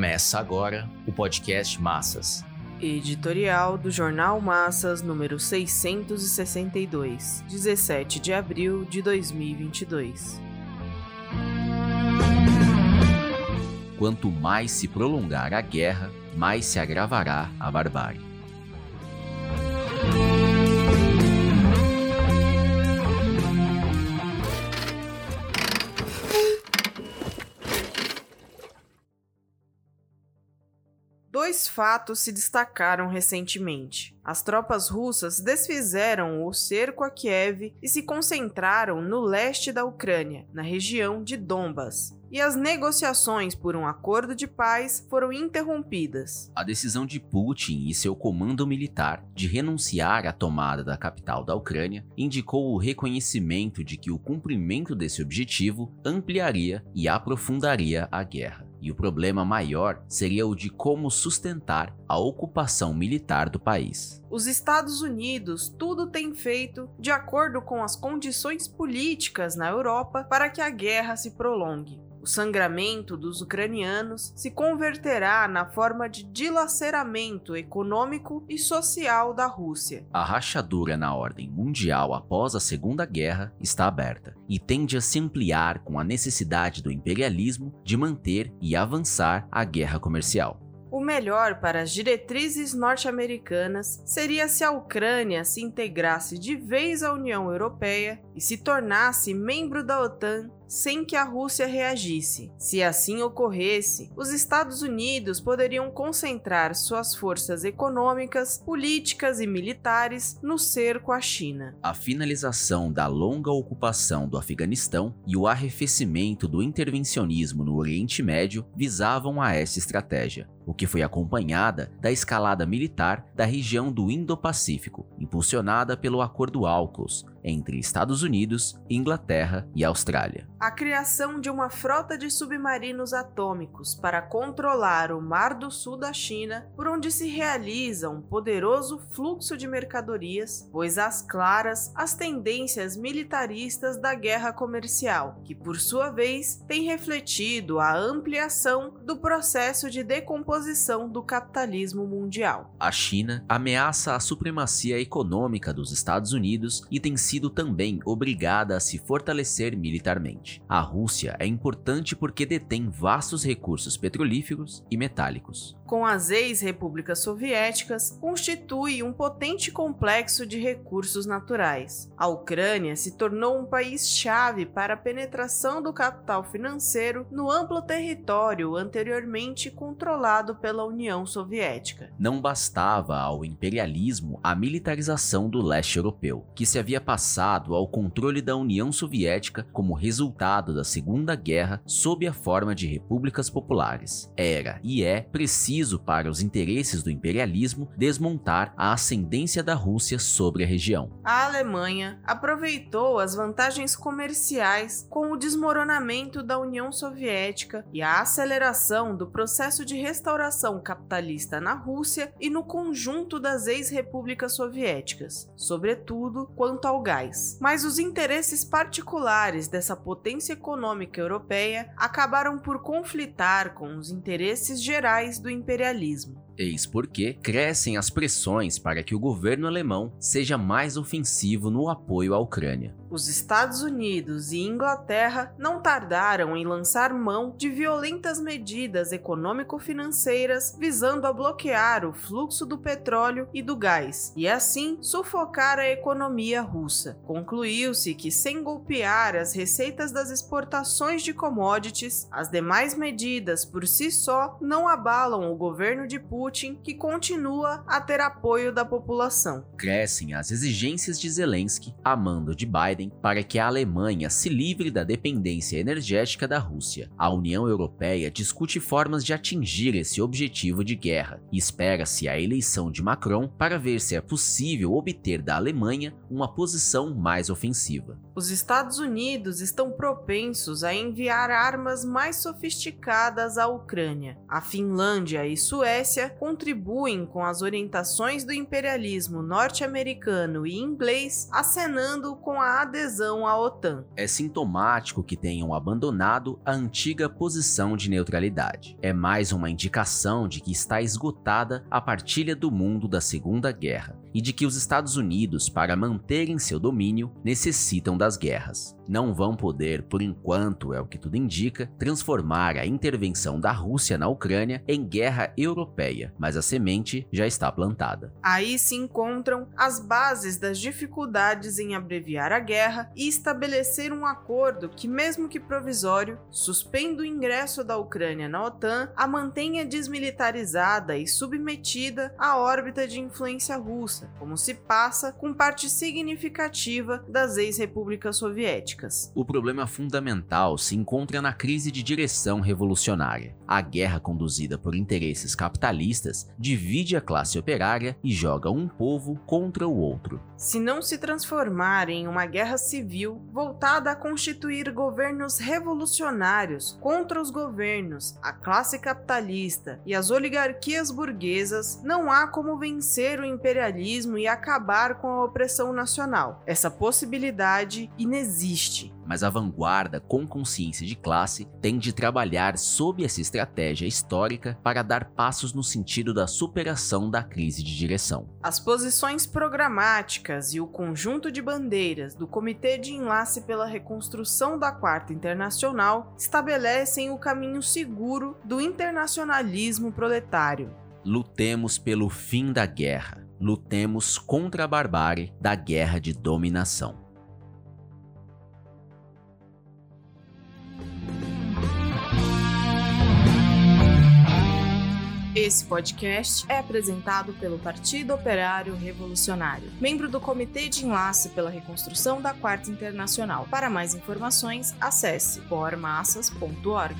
Começa agora o podcast Massas. Editorial do Jornal Massas, número 662, 17 de abril de 2022. Quanto mais se prolongar a guerra, mais se agravará a barbárie. Dois fatos se destacaram recentemente. As tropas russas desfizeram o cerco a Kiev e se concentraram no leste da Ucrânia, na região de Donbas. E as negociações por um acordo de paz foram interrompidas. A decisão de Putin e seu comando militar de renunciar à tomada da capital da Ucrânia indicou o reconhecimento de que o cumprimento desse objetivo ampliaria e aprofundaria a guerra e o problema maior seria o de como sustentar a ocupação militar do país. Os Estados Unidos tudo tem feito de acordo com as condições políticas na Europa para que a guerra se prolongue. O sangramento dos ucranianos se converterá na forma de dilaceramento econômico e social da Rússia. A rachadura na ordem mundial após a Segunda Guerra está aberta e tende a se ampliar com a necessidade do imperialismo de manter e avançar a guerra comercial. O melhor para as diretrizes norte-americanas seria se a Ucrânia se integrasse de vez à União Europeia e se tornasse membro da OTAN sem que a Rússia reagisse. Se assim ocorresse, os Estados Unidos poderiam concentrar suas forças econômicas, políticas e militares no cerco à China. A finalização da longa ocupação do Afeganistão e o arrefecimento do intervencionismo no Oriente Médio visavam a essa estratégia, o que foi acompanhada da escalada militar da região do Indo-Pacífico, impulsionada pelo Acordo AUKUS, entre Estados Unidos, Inglaterra e Austrália. A criação de uma frota de submarinos atômicos para controlar o Mar do Sul da China, por onde se realiza um poderoso fluxo de mercadorias, pois às claras as tendências militaristas da guerra comercial, que por sua vez tem refletido a ampliação do processo de decomposição do capitalismo mundial. A China ameaça a supremacia econômica dos Estados Unidos e tem sido também obrigada a se fortalecer militarmente. A Rússia é importante porque detém vastos recursos petrolíferos e metálicos com as ex-repúblicas soviéticas, constitui um potente complexo de recursos naturais. A Ucrânia se tornou um país-chave para a penetração do capital financeiro no amplo território anteriormente controlado pela União Soviética. Não bastava ao imperialismo a militarização do leste europeu, que se havia passado ao controle da União Soviética como resultado da Segunda Guerra sob a forma de repúblicas populares. Era e é preciso preciso para os interesses do imperialismo desmontar a ascendência da Rússia sobre a região. A Alemanha aproveitou as vantagens comerciais com o desmoronamento da União Soviética e a aceleração do processo de restauração capitalista na Rússia e no conjunto das ex-repúblicas soviéticas, sobretudo quanto ao gás. Mas os interesses particulares dessa potência econômica europeia acabaram por conflitar com os interesses gerais do imperialismo imperialismo. Eis porque crescem as pressões para que o governo alemão seja mais ofensivo no apoio à Ucrânia. Os Estados Unidos e Inglaterra não tardaram em lançar mão de violentas medidas econômico-financeiras visando a bloquear o fluxo do petróleo e do gás e assim sufocar a economia russa. Concluiu-se que, sem golpear as receitas das exportações de commodities, as demais medidas por si só não abalam o governo de Putin, que continua a ter apoio da população. Crescem as exigências de Zelensky a mando de Biden Biden para que a Alemanha se livre da dependência energética da Rússia. A União Europeia discute formas de atingir esse objetivo de guerra e espera-se a eleição de Macron para ver se é possível obter da Alemanha uma posição mais ofensiva. Os Estados Unidos estão propensos a enviar armas mais sofisticadas à Ucrânia. A Finlândia e Suécia contribuem com as orientações do imperialismo norte-americano e inglês, acenando com a adesão à OTAN. É sintomático que tenham abandonado a antiga posição de neutralidade. É mais uma indicação de que está esgotada a partilha do mundo da Segunda Guerra e de que os Estados Unidos, para manterem seu domínio, necessitam das guerras. Não vão poder, por enquanto, é o que tudo indica, transformar a intervenção da Rússia na Ucrânia em guerra europeia, mas a semente já está plantada. Aí se encontram as bases das dificuldades em abreviar a guerra e estabelecer um acordo que, mesmo que provisório, suspenda o ingresso da Ucrânia na OTAN, a mantenha desmilitarizada e submetida à órbita de influência russa como se passa com parte significativa das ex-repúblicas soviéticas. O problema fundamental se encontra na crise de direção revolucionária. A guerra conduzida por interesses capitalistas divide a classe operária e joga um povo contra o outro. Se não se transformar em uma guerra civil voltada a constituir governos revolucionários contra os governos, a classe capitalista e as oligarquias burguesas, não há como vencer o imperialismo e acabar com a opressão nacional. Essa possibilidade inexiste. Mas a vanguarda, com consciência de classe, tem de trabalhar sob essa estratégia histórica para dar passos no sentido da superação da crise de direção. As posições programáticas e o conjunto de bandeiras do Comitê de Enlace pela Reconstrução da Quarta Internacional estabelecem o caminho seguro do internacionalismo proletário. Lutemos pelo fim da guerra lutemos contra a barbárie da guerra de dominação. Esse podcast é apresentado pelo Partido Operário Revolucionário, membro do Comitê de Enlace pela Reconstrução da Quarta Internacional. Para mais informações, acesse pormassas.org.